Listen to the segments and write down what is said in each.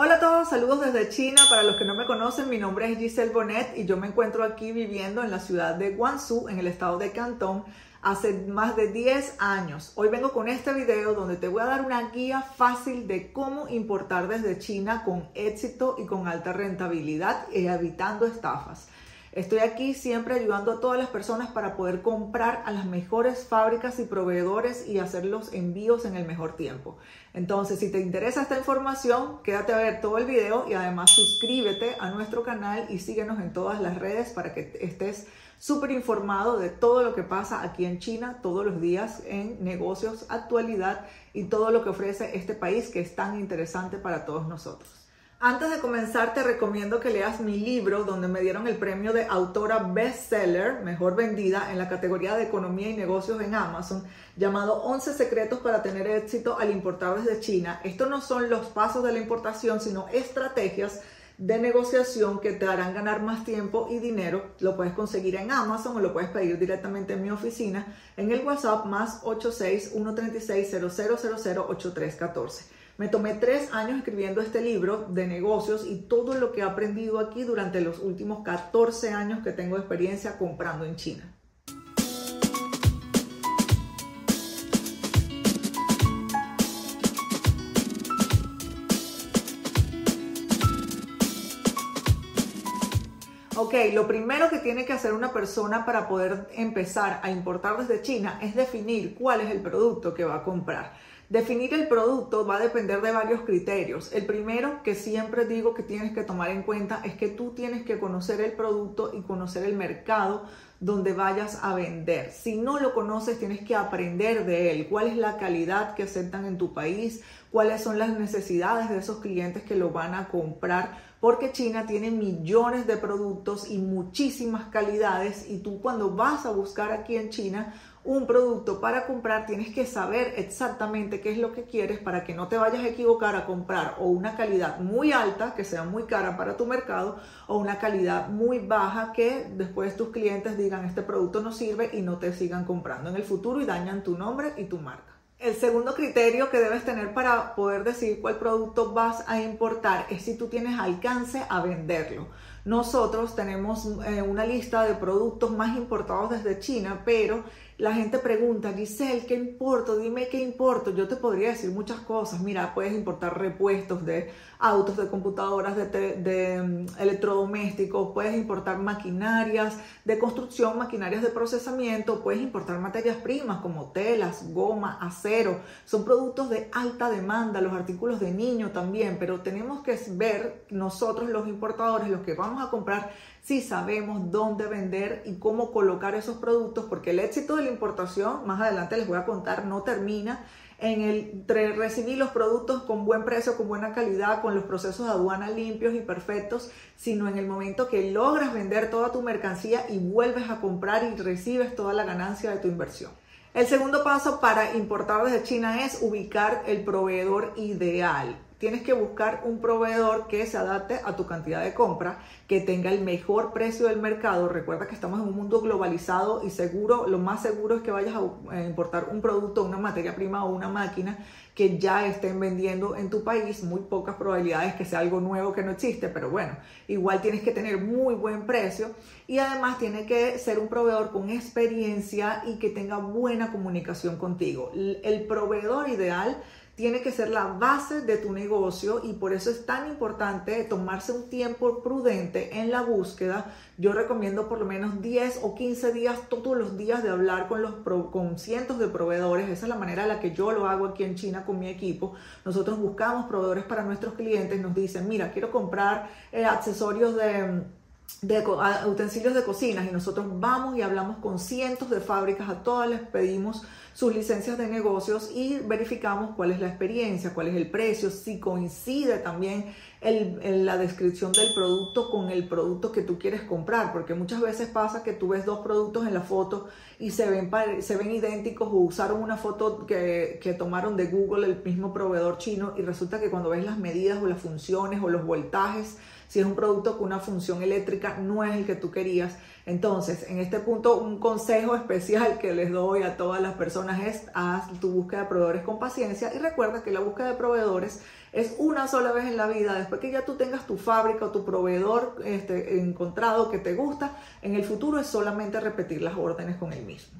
Hola a todos, saludos desde China. Para los que no me conocen, mi nombre es Giselle Bonet y yo me encuentro aquí viviendo en la ciudad de Guangzhou, en el estado de Cantón, hace más de 10 años. Hoy vengo con este video donde te voy a dar una guía fácil de cómo importar desde China con éxito y con alta rentabilidad evitando estafas. Estoy aquí siempre ayudando a todas las personas para poder comprar a las mejores fábricas y proveedores y hacer los envíos en el mejor tiempo. Entonces, si te interesa esta información, quédate a ver todo el video y además suscríbete a nuestro canal y síguenos en todas las redes para que estés súper informado de todo lo que pasa aquí en China todos los días en negocios, actualidad y todo lo que ofrece este país que es tan interesante para todos nosotros. Antes de comenzar, te recomiendo que leas mi libro donde me dieron el premio de autora bestseller, mejor vendida, en la categoría de economía y negocios en Amazon, llamado 11 secretos para tener éxito al importar desde China. Estos no son los pasos de la importación, sino estrategias de negociación que te harán ganar más tiempo y dinero. Lo puedes conseguir en Amazon o lo puedes pedir directamente en mi oficina en el WhatsApp más 86 136 0000 8314. Me tomé tres años escribiendo este libro de negocios y todo lo que he aprendido aquí durante los últimos 14 años que tengo experiencia comprando en China. Ok, lo primero que tiene que hacer una persona para poder empezar a importar desde China es definir cuál es el producto que va a comprar. Definir el producto va a depender de varios criterios. El primero que siempre digo que tienes que tomar en cuenta es que tú tienes que conocer el producto y conocer el mercado donde vayas a vender. Si no lo conoces, tienes que aprender de él. ¿Cuál es la calidad que aceptan en tu país? ¿Cuáles son las necesidades de esos clientes que lo van a comprar? Porque China tiene millones de productos y muchísimas calidades y tú cuando vas a buscar aquí en China un producto para comprar, tienes que saber exactamente qué es lo que quieres para que no te vayas a equivocar a comprar o una calidad muy alta, que sea muy cara para tu mercado, o una calidad muy baja que después tus clientes digan este producto no sirve y no te sigan comprando en el futuro y dañan tu nombre y tu marca. El segundo criterio que debes tener para poder decidir cuál producto vas a importar es si tú tienes alcance a venderlo. Nosotros tenemos eh, una lista de productos más importados desde China, pero la gente pregunta, Giselle, ¿qué importo? Dime qué importo. Yo te podría decir muchas cosas. Mira, puedes importar repuestos de autos, de computadoras, de, mm, electrodomésticos, puedes importar maquinarias de construcción, maquinarias de procesamiento, puedes importar materias primas como telas, goma, acero. Son productos de alta demanda, los artículos de niño también, pero tenemos que ver nosotros los importadores, los que vamos a comprar, si sabemos dónde vender y cómo colocar esos productos, porque el éxito de la importación, más adelante les voy a contar, no termina en el recibir los productos con buen precio, con buena calidad, con los procesos de aduana limpios y perfectos, sino en el momento que logras vender toda tu mercancía y vuelves a comprar y recibes toda la ganancia de tu inversión. El segundo paso para importar desde China es ubicar el proveedor ideal tienes que buscar un proveedor que se adapte a tu cantidad de compra, que tenga el mejor precio del mercado. Recuerda que estamos en un mundo globalizado y seguro, lo más seguro es que vayas a importar un producto, una materia prima o una máquina que ya estén vendiendo en tu país. Muy pocas probabilidades que sea algo nuevo que no existe, pero bueno, igual tienes que tener muy buen precio y además tiene que ser un proveedor con experiencia y que tenga buena comunicación contigo. El proveedor ideal tiene que ser la base de tu negocio y por eso es tan importante tomarse un tiempo prudente en la búsqueda. Yo recomiendo por lo menos 10 o 15 días todos los días de hablar con, los con cientos de proveedores. Esa es la manera en la que yo lo hago aquí en China con mi equipo. Nosotros buscamos proveedores para nuestros clientes. Nos dicen, mira, quiero comprar eh, accesorios de de utensilios de cocina y nosotros vamos y hablamos con cientos de fábricas, a todas les pedimos sus licencias de negocios y verificamos cuál es la experiencia, cuál es el precio, si coincide también el, la descripción del producto con el producto que tú quieres comprar, porque muchas veces pasa que tú ves dos productos en la foto y se ven, se ven idénticos o usaron una foto que, que tomaron de Google el mismo proveedor chino y resulta que cuando ves las medidas o las funciones o los voltajes, si es un producto con una función eléctrica, no es el que tú querías. Entonces, en este punto, un consejo especial que les doy a todas las personas es haz tu búsqueda de proveedores con paciencia y recuerda que la búsqueda de proveedores Es una sola vez en la vida, después que ya tú tengas tu fábrica o tu proveedor este, encontrado que te gusta, en el futuro es solamente repetir las órdenes con el mismo.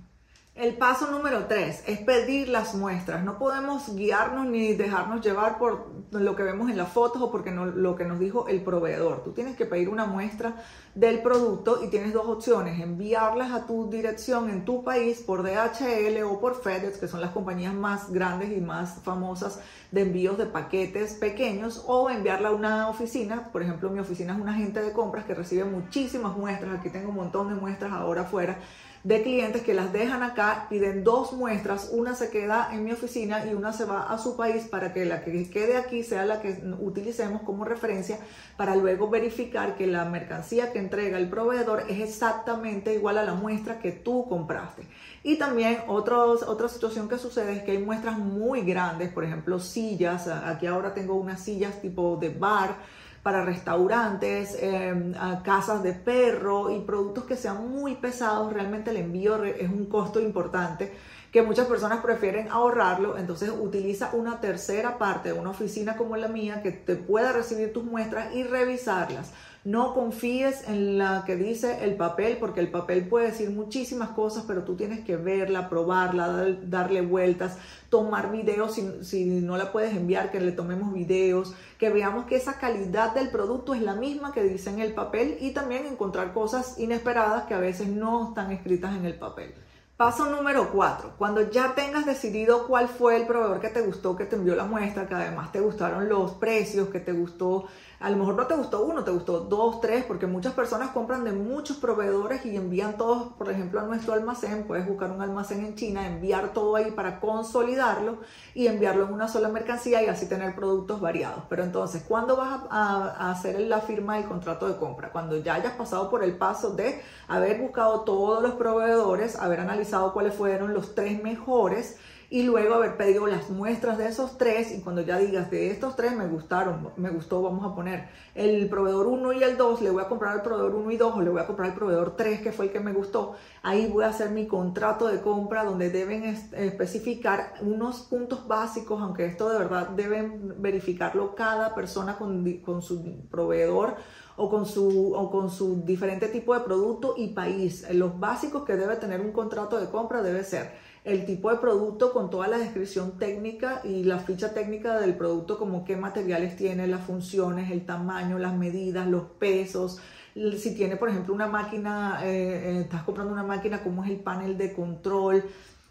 El paso número tres es pedir las muestras. No podemos guiarnos ni dejarnos llevar por lo que vemos en las fotos o porque no, lo que nos dijo el proveedor. Tú tienes que pedir una muestra del producto y tienes dos opciones, enviarlas a tu dirección en tu país por DHL o por FedEx, que son las compañías más grandes y más famosas de envíos de paquetes pequeños, o enviarla a una oficina. Por ejemplo, mi oficina es un agente de compras que recibe muchísimas muestras. Aquí tengo un montón de muestras ahora afuera de clientes que las dejan acá, piden dos muestras, una se queda en mi oficina y una se va a su país para que la que quede aquí sea la que utilicemos como referencia para luego verificar que la mercancía que entrega el proveedor es exactamente igual a la muestra que tú compraste. Y también otra situación que sucede es que hay muestras muy grandes, por ejemplo sillas, aquí ahora tengo unas sillas tipo de bar, para restaurantes, em, casas de perro y productos que sean muy pesados, realmente el envío es un costo importante que muchas personas prefieren ahorrarlo, entonces utiliza una tercera parte una oficina como la mía que te pueda recibir tus muestras y revisarlas. No confíes en la que dice el papel, porque el papel puede decir muchísimas cosas, pero tú tienes que verla, probarla, darle vueltas, tomar videos si, no la puedes enviar, que le tomemos videos, que veamos que esa calidad del producto es la misma que dice en el papel y también encontrar cosas inesperadas que a veces no están escritas en el papel. Paso número 4. Cuando ya tengas decidido cuál fue el proveedor que te gustó, que te envió la muestra, que además te gustaron los precios, que te gustó a lo mejor no te gustó uno, te gustó dos, tres, porque muchas personas compran de muchos proveedores y envían todos, por ejemplo, a nuestro almacén. Puedes buscar un almacén en China, enviar todo ahí para consolidarlo y enviarlo en una sola mercancía y así tener productos variados. Pero entonces, ¿cuándo vas a, hacer la firma del contrato de compra? Cuando ya hayas pasado por el paso de haber buscado todos los proveedores, haber analizado cuáles fueron los tres mejores y luego haber pedido las muestras de esos tres y cuando ya digas de estos tres me gustaron, me gustó, vamos a poner el proveedor 1 y el 2, le voy a comprar al proveedor 1 y 2 o le voy a comprar al proveedor 3 que fue el que me gustó, ahí voy a hacer mi contrato de compra donde deben especificar unos puntos básicos, aunque esto de verdad deben verificarlo cada persona con, con su proveedor o con su, o con su diferente tipo de producto y país. Los básicos que debe tener un contrato de compra debe ser el tipo de producto con toda la descripción técnica y la ficha técnica del producto, como qué materiales tiene, las funciones, el tamaño, las medidas, los pesos. Si tiene, por ejemplo, una máquina, eh, eh, estás comprando una máquina, cómo es el panel de control.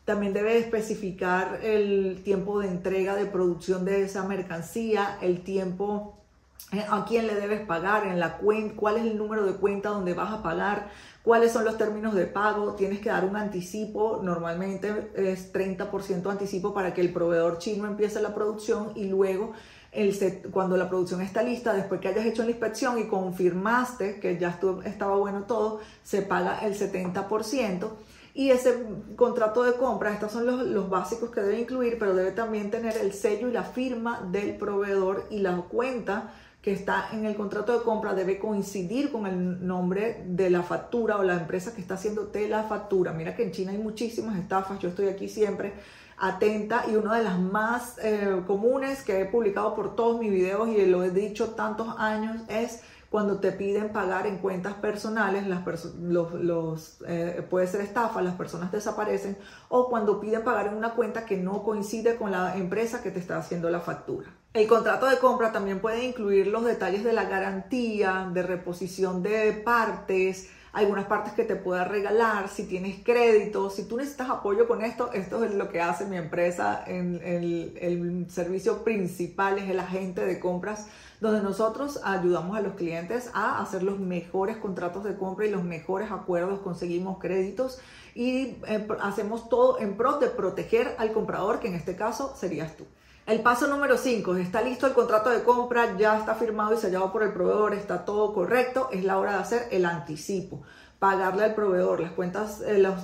También debe especificar el tiempo de entrega de producción de esa mercancía, el tiempo eh, a quién le debes pagar, en la cuenta, cuál es el número de cuenta donde vas a pagar, cuáles son los términos de pago, tienes que dar un anticipo, normalmente es 30% anticipo para que el proveedor chino empiece la producción y luego cuando la producción está lista, después que hayas hecho la inspección y confirmaste que ya estaba bueno todo, se paga el 70%. Y ese contrato de compra, estos son los, los, básicos que debe incluir, pero debe también tener el sello y la firma del proveedor y la cuenta que está en el contrato de compra debe coincidir con el nombre de la factura o la empresa que está haciéndote la factura. Mira que en China hay muchísimas estafas, yo estoy aquí siempre atenta y una de las más eh, comunes que he publicado por todos mis videos y lo he dicho tantos años es cuando te piden pagar en cuentas personales, las los, los eh, puede ser estafa, las personas desaparecen, o cuando piden pagar en una cuenta que no coincide con la empresa que te está haciendo la factura. El contrato de compra también puede incluir los detalles de la garantía, de reposición de partes, algunas partes que te pueda regalar, si tienes crédito, si tú necesitas apoyo con esto, esto es lo que hace mi empresa en el, el servicio principal, es el agente de compras, donde nosotros ayudamos a los clientes a hacer los mejores contratos de compra y los mejores acuerdos, conseguimos créditos y eh, hacemos todo en pro de proteger al comprador, que en este caso serías tú. El paso número 5, está listo el contrato de compra, ya está firmado y sellado por el proveedor, está todo correcto, es la hora de hacer el anticipo pagarle al proveedor. Las cuentas, eh, las,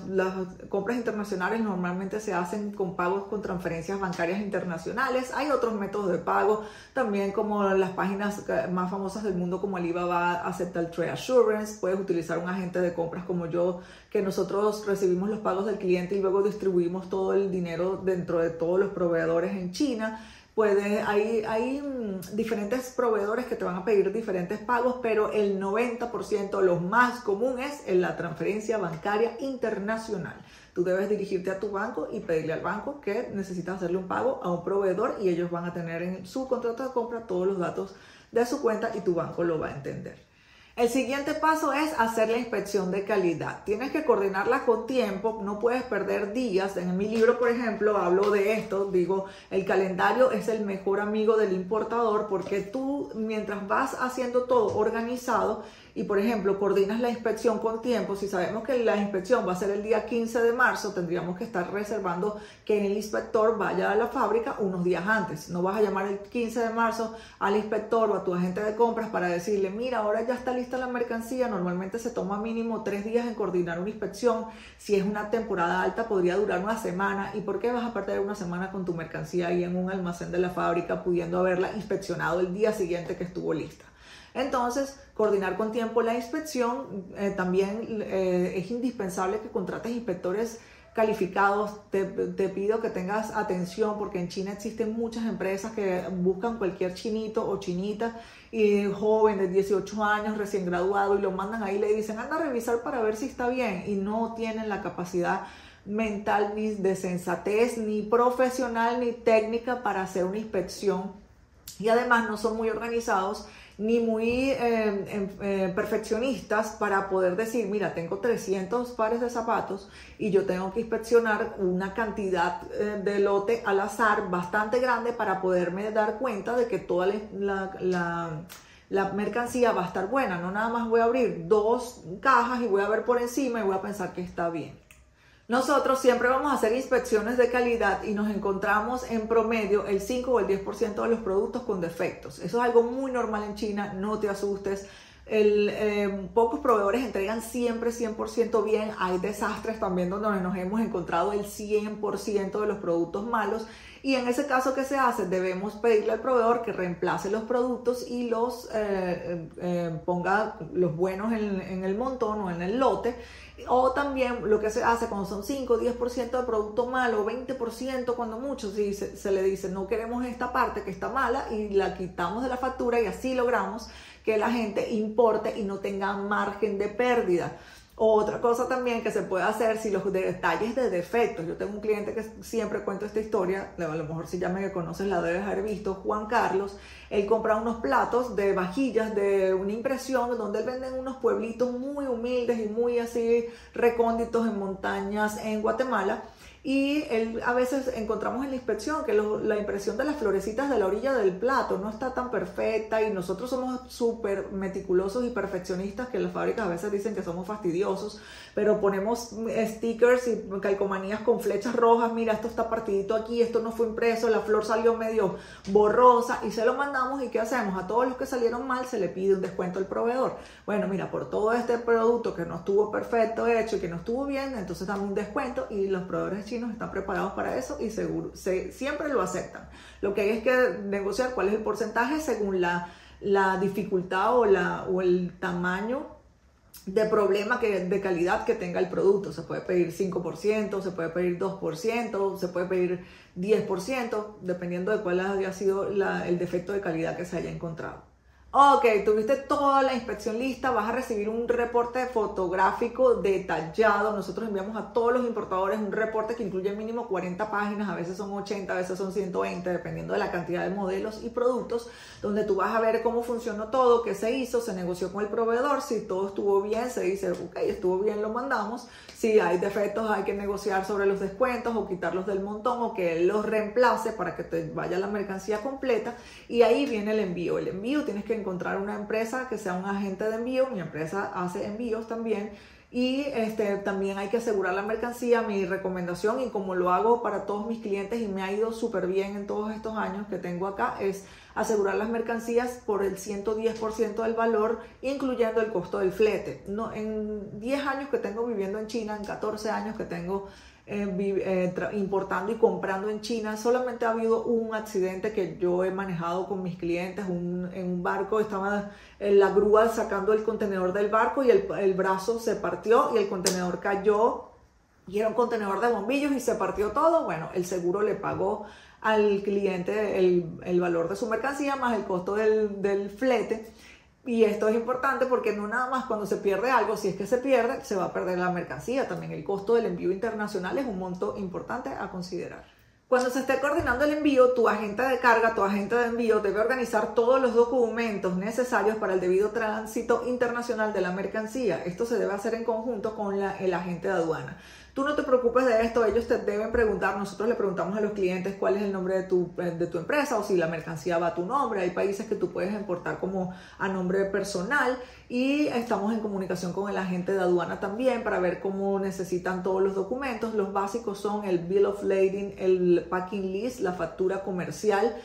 compras internacionales normalmente se hacen con pagos con transferencias bancarias internacionales. Hay otros métodos de pago, también como las páginas más famosas del mundo como Alibaba acepta el Trade Assurance. Puedes utilizar un agente de compras como yo, que nosotros recibimos los pagos del cliente y luego distribuimos todo el dinero dentro de todos los proveedores en China Puedes, hay, mm, diferentes proveedores que te van a pedir diferentes pagos, pero el 90%, lo más común es en la transferencia bancaria internacional. Tú debes dirigirte a tu banco y pedirle al banco que necesitas hacerle un pago a un proveedor y ellos van a tener en su contrato de compra todos los datos de su cuenta y tu banco lo va a entender. El siguiente paso es hacer la inspección de calidad. Tienes que coordinarla con tiempo, no puedes perder días. En mi libro, por ejemplo, hablo de esto, digo, el calendario es el mejor amigo del importador porque tú, mientras vas haciendo todo organizado, y, por ejemplo, coordinas la inspección con tiempo, si sabemos que la inspección va a ser el día 15 de marzo, tendríamos que estar reservando que el inspector vaya a la fábrica unos días antes. No vas a llamar el 15 de marzo al inspector o a tu agente de compras para decirle, mira, ahora ya está lista la mercancía. Normalmente se toma mínimo tres días en coordinar una inspección. Si es una temporada alta, podría durar una semana. ¿Y por qué vas a perder una semana con tu mercancía ahí en un almacén de la fábrica, pudiendo haberla inspeccionado el día siguiente que estuvo lista? Entonces, coordinar con tiempo la inspección, eh, también eh, es indispensable que contrates inspectores calificados. Te, pido que tengas atención porque en China existen muchas empresas que buscan cualquier chinito o chinita y joven de 18 años, recién graduado, y lo mandan ahí y le dicen, anda a revisar para ver si está bien. Y no tienen la capacidad mental ni de sensatez, ni profesional, ni técnica para hacer una inspección. Y además no son muy organizados ni muy em, em, eh, perfeccionistas para poder decir, mira, tengo 300 pares de zapatos y yo tengo que inspeccionar una cantidad eh, de lote al azar bastante grande para poderme dar cuenta de que toda la, la, mercancía va a estar buena. No nada más voy a abrir dos cajas y voy a ver por encima y voy a pensar que está bien. Nosotros siempre vamos a hacer inspecciones de calidad y nos encontramos en promedio el 5 o el 10% de los productos con defectos. Eso es algo muy normal en China, no te asustes. Eh, pocos proveedores entregan siempre 100% bien. Hay desastres también donde nos hemos encontrado el 100% de los productos malos. Y en ese caso, ¿qué se hace? Debemos pedirle al proveedor que reemplace los productos y los eh, eh, ponga los buenos en, el montón o en el lote o también lo que se hace cuando son 5, 10% de producto malo, 20% cuando mucho, si se, le dice no queremos esta parte que está mala y la quitamos de la factura y así logramos que la gente importe y no tenga margen de pérdida. Otra cosa también que se puede hacer si los detalles de defectos. Yo tengo un cliente que siempre cuento esta historia, a lo mejor si ya me conoces la debes haber visto, Juan Carlos. Él compra unos platos de vajillas de una impresión donde él venden unos pueblitos muy humildes y muy así recónditos en montañas en Guatemala y él, a veces encontramos en la inspección que la impresión de las florecitas de la orilla del plato no está tan perfecta y nosotros somos súper meticulosos y perfeccionistas que las fábricas a veces dicen que somos fastidiosos, pero ponemos stickers y calcomanías con flechas rojas, mira, esto está partidito aquí, esto no fue impreso, la flor salió medio borrosa y se lo mandamos y ¿qué hacemos? A todos los que salieron mal se le pide un descuento al proveedor. Bueno, mira, por todo este producto que no estuvo perfecto hecho y que no estuvo bien, entonces damos un descuento y los proveedores chinos están preparados para eso y seguro, siempre lo aceptan. Lo que hay es que negociar cuál es el porcentaje según la, la dificultad o, la, o el tamaño de problema que, de calidad que tenga el producto. Se puede pedir 5%, se puede pedir 2%, se puede pedir 10%, dependiendo de cuál haya sido el defecto de calidad que se haya encontrado. Ok, tuviste toda la inspección lista, vas a recibir un reporte fotográfico detallado. Nosotros enviamos a todos los importadores un reporte que incluye mínimo 40 páginas, a veces son 80, a veces son 120, dependiendo de la cantidad de modelos y productos, donde tú vas a ver cómo funcionó todo, qué se hizo, se negoció con el proveedor, si todo estuvo bien, se dice, ok, estuvo bien, lo mandamos. Si hay defectos, hay que negociar sobre los descuentos o quitarlos del montón o que él los reemplace para que te vaya la mercancía completa. Y ahí viene el envío. El envío tienes que encontrar una empresa que sea un agente de envío, mi empresa hace envíos también y este, también hay que asegurar la mercancía. Mi recomendación, y como lo hago para todos mis clientes y me ha ido súper bien en todos estos años que tengo acá, es asegurar las mercancías por el 110% del valor, incluyendo el costo del flete. No, en 10 años que tengo viviendo en China, en 14 años que tengo eh, eh, importando y comprando en China, solamente ha habido un accidente que yo he manejado con mis clientes. En un barco, estaba en la grúa sacando el contenedor del barco y el, el brazo se partió y el contenedor cayó. Y era un contenedor de bombillos y se partió todo, bueno, el seguro le pagó al cliente el, valor de su mercancía más el costo del, del flete. Y esto es importante porque no nada más cuando se pierde algo, si es que se pierde, se va a perder la mercancía. También el costo del envío internacional es un monto importante a considerar. Cuando se esté coordinando el envío, tu agente de carga, tu agente de envío debe organizar todos los documentos necesarios para el debido tránsito internacional de la mercancía. Esto se debe hacer en conjunto con el agente de aduana. Tú no te preocupes de esto, ellos te deben preguntar, nosotros le preguntamos a los clientes cuál es el nombre de tu, eh, de tu empresa o si la mercancía va a tu nombre. Hay países que tú puedes importar como a nombre personal y estamos en comunicación con el agente de aduana también para ver cómo necesitan todos los documentos. Los básicos son el Bill of Lading, el Packing List, la factura comercial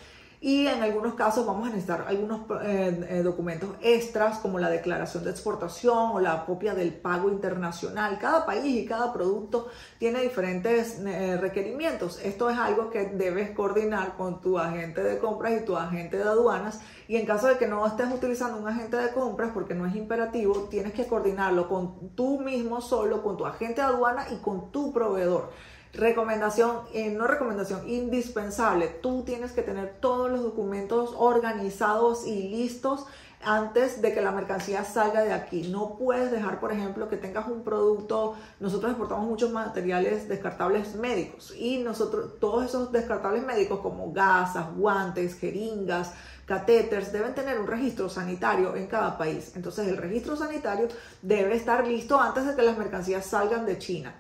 y en algunos casos vamos a necesitar algunos eh, eh, documentos extras como la declaración de exportación o la copia del pago internacional. Cada país y cada producto tiene diferentes eh, requerimientos. Esto es algo que debes coordinar con tu agente de compras y tu agente de aduanas y en caso de que no estés utilizando un agente de compras porque no es imperativo, tienes que coordinarlo con tú mismo solo, con tu agente de aduana y con tu proveedor. Recomendación, eh, no recomendación, indispensable. Tú tienes que tener todos los documentos organizados y listos antes de que la mercancía salga de aquí. No puedes dejar, por ejemplo, que tengas un producto. Nosotros exportamos muchos materiales descartables médicos y nosotros, todos esos descartables médicos como gasas, guantes, jeringas, catéteres, deben tener un registro sanitario en cada país. Entonces, el registro sanitario debe estar listo antes de que las mercancías salgan de China.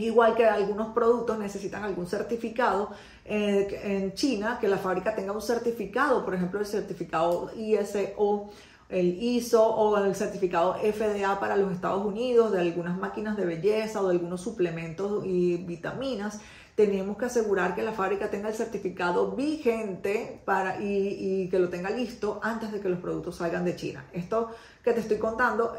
Igual que algunos productos necesitan algún certificado eh, en China, que la fábrica tenga un certificado, por ejemplo, el certificado ISO, el ISO o el certificado FDA para los Estados Unidos, de algunas máquinas de belleza o de algunos suplementos y vitaminas tenemos que asegurar que la fábrica tenga el certificado vigente para, y, que lo tenga listo antes de que los productos salgan de China. Esto que te estoy contando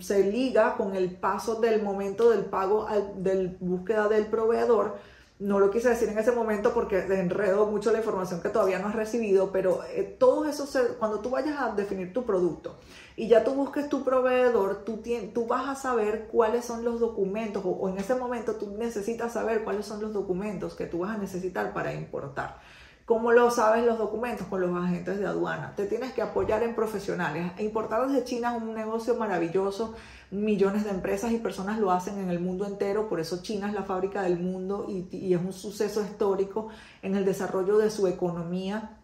se liga con el paso del momento del pago, de búsqueda del proveedor. No lo quise decir en ese momento porque enredo mucho la información que todavía no has recibido, pero eh, todo eso, cuando tú vayas a definir tu producto, y ya tú busques tu proveedor, tú, tú vas a saber cuáles son los documentos o, en ese momento tú necesitas saber cuáles son los documentos que tú vas a necesitar para importar. ¿Cómo lo sabes los documentos? Con los agentes de aduana. Te tienes que apoyar en profesionales. Importar desde China es un negocio maravilloso. Millones de empresas y personas lo hacen en el mundo entero. Por eso China es la fábrica del mundo y, y es un suceso histórico en el desarrollo de su economía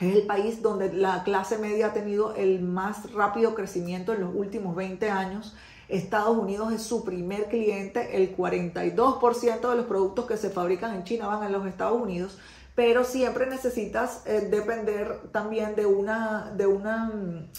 es el país donde la clase media ha tenido el más rápido crecimiento en los últimos 20 años. Estados Unidos es su primer cliente, el 42% de los productos que se fabrican en China van a los Estados Unidos, pero siempre necesitas eh, depender también de, una, de, una,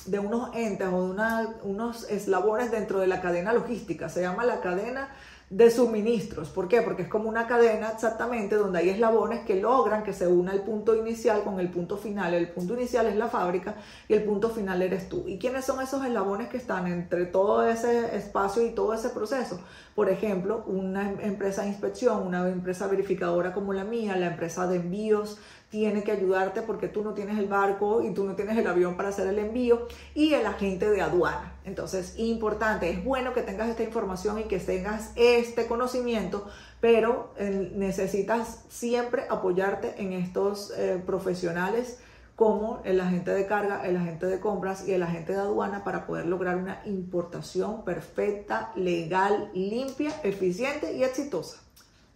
de unos entes o de una, unos eslabones dentro de la cadena logística. Se llama la cadena de suministros. ¿Por qué? Porque es como una cadena exactamente donde hay eslabones que logran que se una el punto inicial con el punto final. El punto inicial es la fábrica y el punto final eres tú. ¿Y quiénes son esos eslabones que están entre todo ese espacio y todo ese proceso? Por ejemplo, una empresa de inspección, una empresa verificadora como la mía, la empresa de envíos, tiene que ayudarte porque tú no tienes el barco y tú no tienes el avión para hacer el envío y el agente de aduana. Entonces, importante, es bueno que tengas esta información y que tengas este conocimiento, pero eh, necesitas siempre apoyarte en estos eh, profesionales como el agente de carga, el agente de compras y el agente de aduana para poder lograr una importación perfecta, legal, limpia, eficiente y exitosa.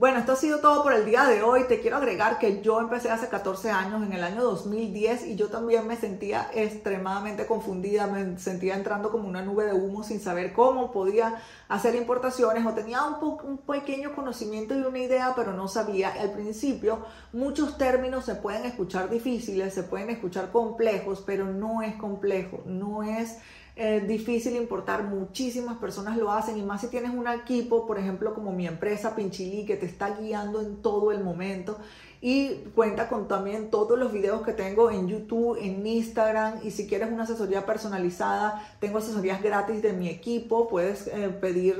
Bueno, esto ha sido todo por el día de hoy. Te quiero agregar que yo empecé hace 14 años, en el año 2010, y yo también me sentía extremadamente confundida, me sentía entrando como una nube de humo sin saber cómo podía hacer importaciones o tenía un, pequeño conocimiento y una idea, pero no sabía. Al principio, muchos términos se pueden escuchar difíciles, se pueden escuchar complejos, pero no es complejo, no es es difícil importar, muchísimas personas lo hacen y más si tienes un equipo, por ejemplo, como mi empresa Pinchili, que te está guiando en todo el momento y cuenta con también todos los videos que tengo en YouTube, en Instagram y si quieres una asesoría personalizada, tengo asesorías gratis de mi equipo, puedes eh, pedir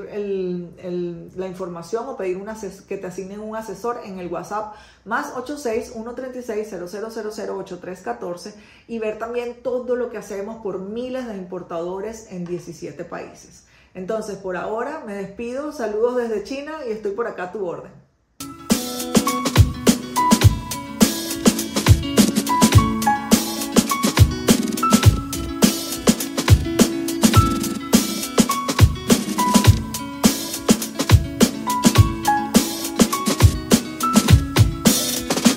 la información o pedir que te asignen un asesor en el WhatsApp más 86 136 8314 y ver también todo lo que hacemos por miles de importadores en 17 países. Entonces, por ahora me despido, saludos desde China y estoy por acá a tu orden.